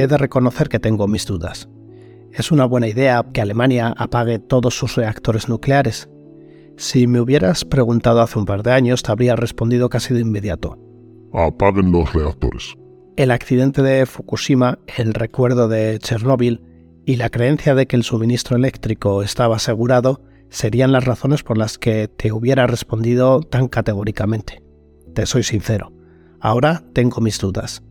he de reconocer que tengo mis dudas. ¿Es una buena idea que Alemania apague todos sus reactores nucleares? Si me hubieras preguntado hace un par de años, te habría respondido casi de inmediato. Apaguen los reactores. El accidente de Fukushima, el recuerdo de Chernóbil y la creencia de que el suministro eléctrico estaba asegurado serían las razones por las que te hubiera respondido tan categóricamente. Te soy sincero, ahora tengo mis dudas.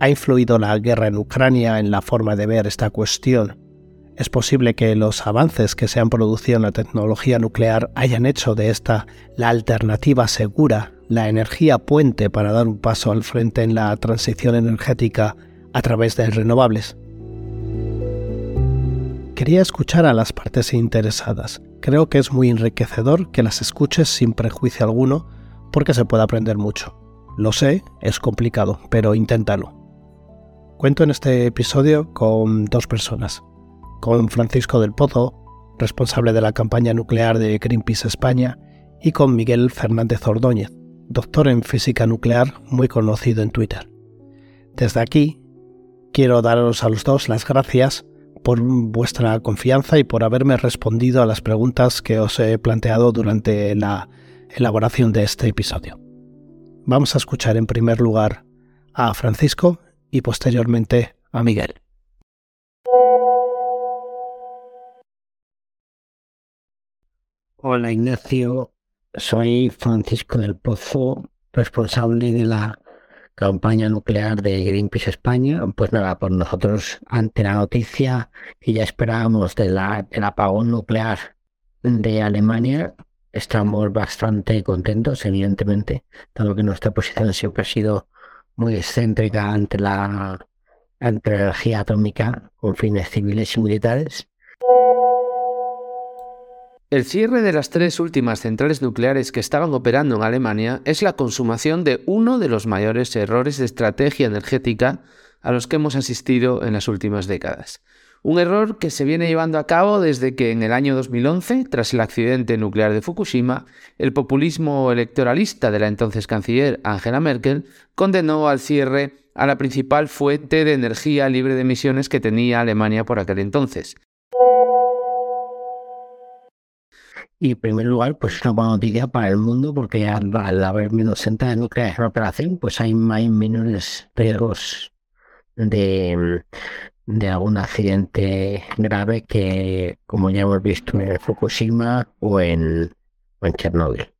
¿Ha influido la guerra en Ucrania en la forma de ver esta cuestión? Es posible que los avances que se han producido en la tecnología nuclear hayan hecho de esta la alternativa segura, la energía puente para dar un paso al frente en la transición energética a través de renovables. Quería escuchar a las partes interesadas. Creo que es muy enriquecedor que las escuches sin prejuicio alguno porque se puede aprender mucho. Lo sé, es complicado, pero inténtalo. Cuento en este episodio con dos personas. Con Francisco del Pozo, responsable de la campaña nuclear de Greenpeace España, y con Miguel Fernández Ordóñez, doctor en física nuclear muy conocido en Twitter. Desde aquí, quiero daros a los dos las gracias por vuestra confianza y por haberme respondido a las preguntas que os he planteado durante la elaboración de este episodio. Vamos a escuchar en primer lugar a Francisco y posteriormente a Miguel. Hola Ignacio, soy Francisco del Pozo, responsable de la campaña nuclear de Greenpeace España, pues nada, por nosotros ante la noticia que ya esperábamos de del apagón nuclear de Alemania, estamos bastante contentos, evidentemente, dado que nuestra posición siempre ha sido muy excéntrica ante la, ante la energía atómica con fines civiles y militares. El cierre de las tres últimas centrales nucleares que estaban operando en Alemania es la consumación de uno de los mayores errores de estrategia energética a los que hemos asistido en las últimas décadas. Un error que se viene llevando a cabo desde que en el año 2011, tras el accidente nuclear de Fukushima, el populismo electoralista de la entonces canciller Angela Merkel condenó al cierre a la principal fuente de energía libre de emisiones que tenía Alemania por aquel entonces, Y en primer lugar, pues es una buena noticia para el mundo porque al, haber menos centrales nucleares en operación, pues hay, hay menores riesgos de, de algún accidente grave que, como ya hemos visto en Fukushima o en, o Chernóbil.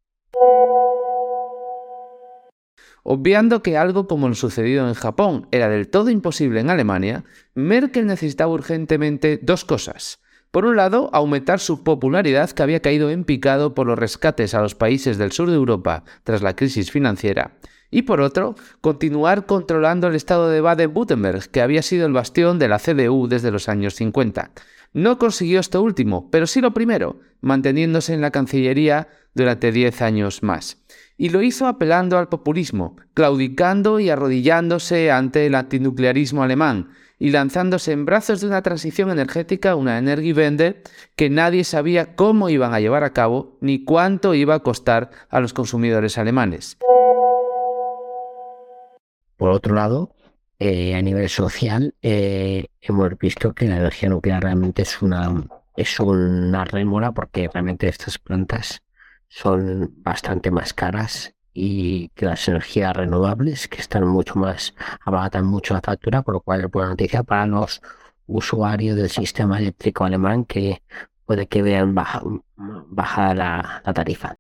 Obviando que algo como lo sucedido en Japón era del todo imposible en Alemania, Merkel necesitaba urgentemente dos cosas por un lado, aumentar su popularidad que había caído en picado por los rescates a los países del sur de Europa tras la crisis financiera. Y por otro, continuar controlando el estado de Baden-Württemberg, que había sido el bastión de la CDU desde los años 50. No consiguió esto último, pero sí lo primero, manteniéndose en la Cancillería durante 10 años más. Y lo hizo apelando al populismo, claudicando y arrodillándose ante el antinuclearismo alemán, y lanzándose en brazos de una transición energética, una Energiewende, que nadie sabía cómo iban a llevar a cabo ni cuánto iba a costar a los consumidores alemanes. Por otro lado, eh, a nivel social, eh, hemos visto que la energía nuclear realmente es una, es una rémora porque realmente estas plantas son bastante más caras y que las energías renovables, que están mucho más, abatan mucho la factura, por lo cual es buena noticia para los usuarios del sistema eléctrico alemán que puede que vean baja, baja la tarifa.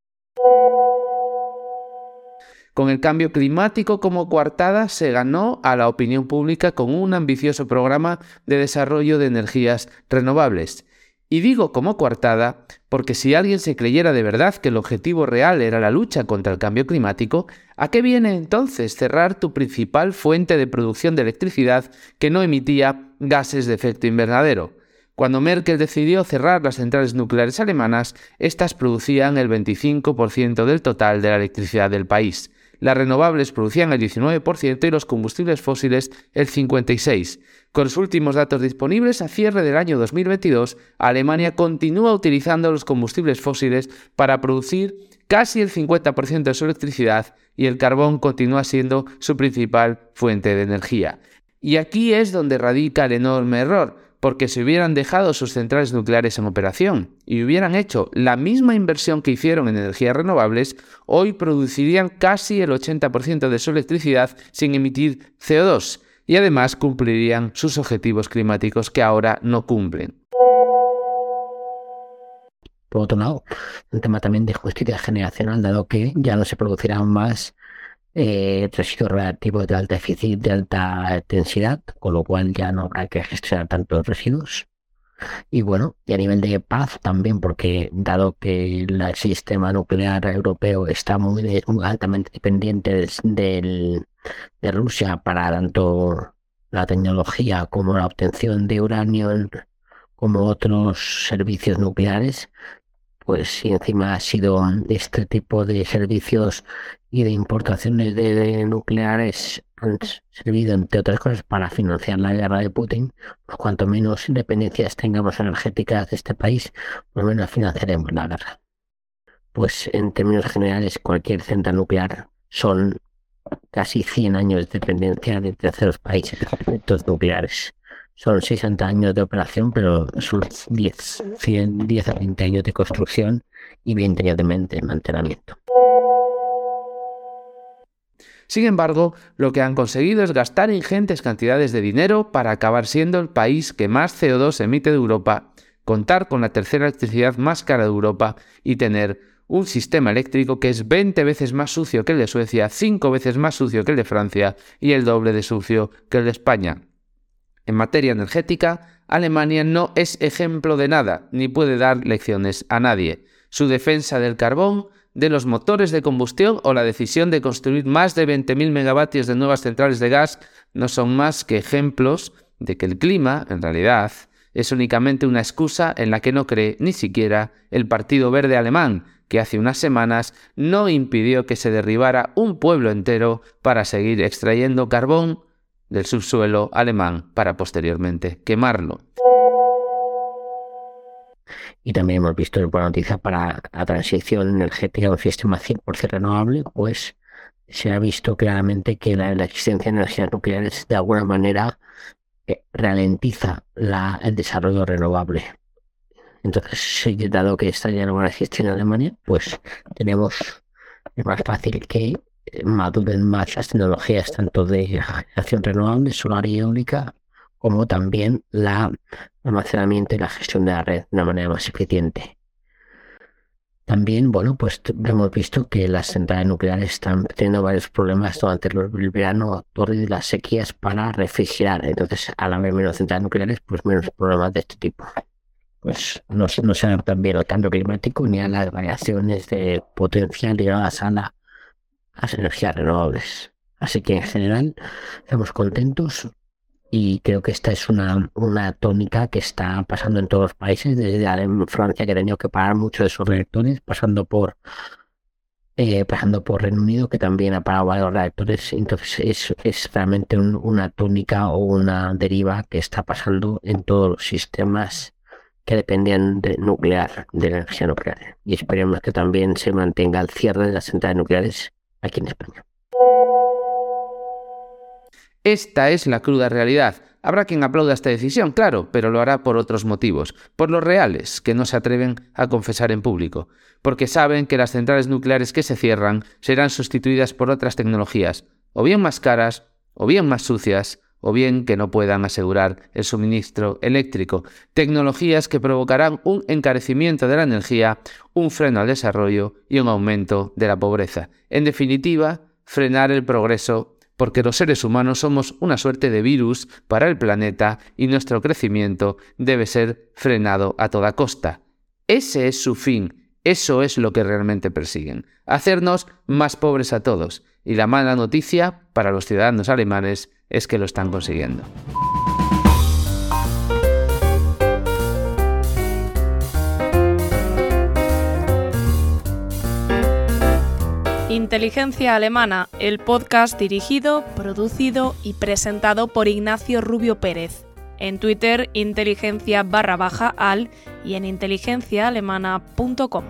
Con el cambio climático como coartada se ganó a la opinión pública con un ambicioso programa de desarrollo de energías renovables. Y digo como coartada porque si alguien se creyera de verdad que el objetivo real era la lucha contra el cambio climático, ¿a qué viene entonces cerrar tu principal fuente de producción de electricidad que no emitía gases de efecto invernadero? Cuando Merkel decidió cerrar las centrales nucleares alemanas, estas producían el 25% del total de la electricidad del país. Las renovables producían el 19% y los combustibles fósiles el 56%. Con los últimos datos disponibles a cierre del año 2022, Alemania continúa utilizando los combustibles fósiles para producir casi el 50% de su electricidad y el carbón continúa siendo su principal fuente de energía. Y aquí es donde radica el enorme error, porque si hubieran dejado sus centrales nucleares en operación y hubieran hecho la misma inversión que hicieron en energías renovables, hoy producirían casi el 80% de su electricidad sin emitir CO2 y además cumplirían sus objetivos climáticos que ahora no cumplen. Por otro lado, un tema también de justicia generacional, dado que ya no se producirán más eh, reactivos de alta eficiencia, de alta densidad, con lo cual ya no habrá que gestionar tantos residuos. Y bueno, y a nivel de paz también, porque dado que el sistema nuclear europeo está muy, altamente dependiente de Rusia para tanto la tecnología como la obtención de uranio como otros servicios nucleares, pues si encima ha sido este tipo de servicios y de importaciones de, nucleares han servido, entre otras cosas, para financiar la guerra de Putin, pues cuanto menos independencias tengamos energéticas de este país, pues menos financiaremos la guerra. Pues en términos generales, cualquier central nuclear son casi 100 años de dependencia de terceros países de nucleares son 60 años de operación, pero son 10, 100, 10 a 20 años de construcción y 20 años de mantenimiento. Sin embargo, lo que han conseguido es gastar ingentes cantidades de dinero para acabar siendo el país que más CO2 emite de Europa, contar con la tercera electricidad más cara de Europa y tener un sistema eléctrico que es 20 veces más sucio que el de Suecia, 5 veces más sucio que el de Francia y el doble de sucio que el de España. En materia energética, Alemania no es ejemplo de nada, ni puede dar lecciones a nadie. Su defensa del carbón, de los motores de combustión o la decisión de construir más de 20.000 megavatios de nuevas centrales de gas no son más que ejemplos de que el clima, en realidad, es únicamente una excusa en la que no cree ni siquiera el Partido Verde Alemán, que hace unas semanas no impidió que se derribara un pueblo entero para seguir extrayendo carbón del subsuelo alemán para posteriormente quemarlo. Y también hemos visto en buena noticia para la transición energética a un sistema 100% renovable, pues se ha visto claramente que la, existencia de energías nucleares de alguna manera eh, ralentiza el desarrollo renovable. Entonces, dado que está ya no existe en Alemania, pues tenemos, es más fácil que maduren más las tecnologías tanto de generación renovable, solar y eólica, como también la almacenamiento y la gestión de la red de una manera más eficiente. También, bueno, pues hemos visto que las centrales nucleares están teniendo varios problemas durante el verano y las sequías para refrigerar. Entonces, al haber menos centrales nucleares, pues menos problemas de este tipo. Pues no, no se adaptan bien al cambio climático ni a las variaciones de potencial ligadas a la las energías renovables. Así que en general estamos contentos y creo que esta es una, una tónica que está pasando en todos los países, desde Francia que ha tenido que parar muchos de sus reactores, pasando por eh, pasando por Reino Unido que también ha parado varios reactores. Entonces es, es realmente una tónica o una deriva que está pasando en todos los sistemas que dependían de nuclear, de energía nuclear. Y esperemos que también se mantenga el cierre de las centrales nucleares aquí en España. Esta es la cruda realidad. Habrá quien aplauda esta decisión, claro, pero lo hará por otros motivos, por los reales, que no se atreven a confesar en público, porque saben que las centrales nucleares que se cierran serán sustituidas por otras tecnologías, o bien más caras, o bien más sucias, o bien que no puedan asegurar el suministro eléctrico, tecnologías que provocarán un encarecimiento de la energía, un freno al desarrollo y un aumento de la pobreza. En definitiva, frenar el progreso porque los seres humanos somos una suerte de virus para el planeta y nuestro crecimiento debe ser frenado a toda costa. Ese es su fin, eso es lo que realmente persiguen, hacernos más pobres a todos. Y la mala noticia para los ciudadanos alemanes es que lo están consiguiendo. Inteligencia Alemana, el podcast dirigido, producido y presentado por Ignacio Rubio Pérez. En Twitter, inteligencia barra baja al y en inteligenciaalemana.com.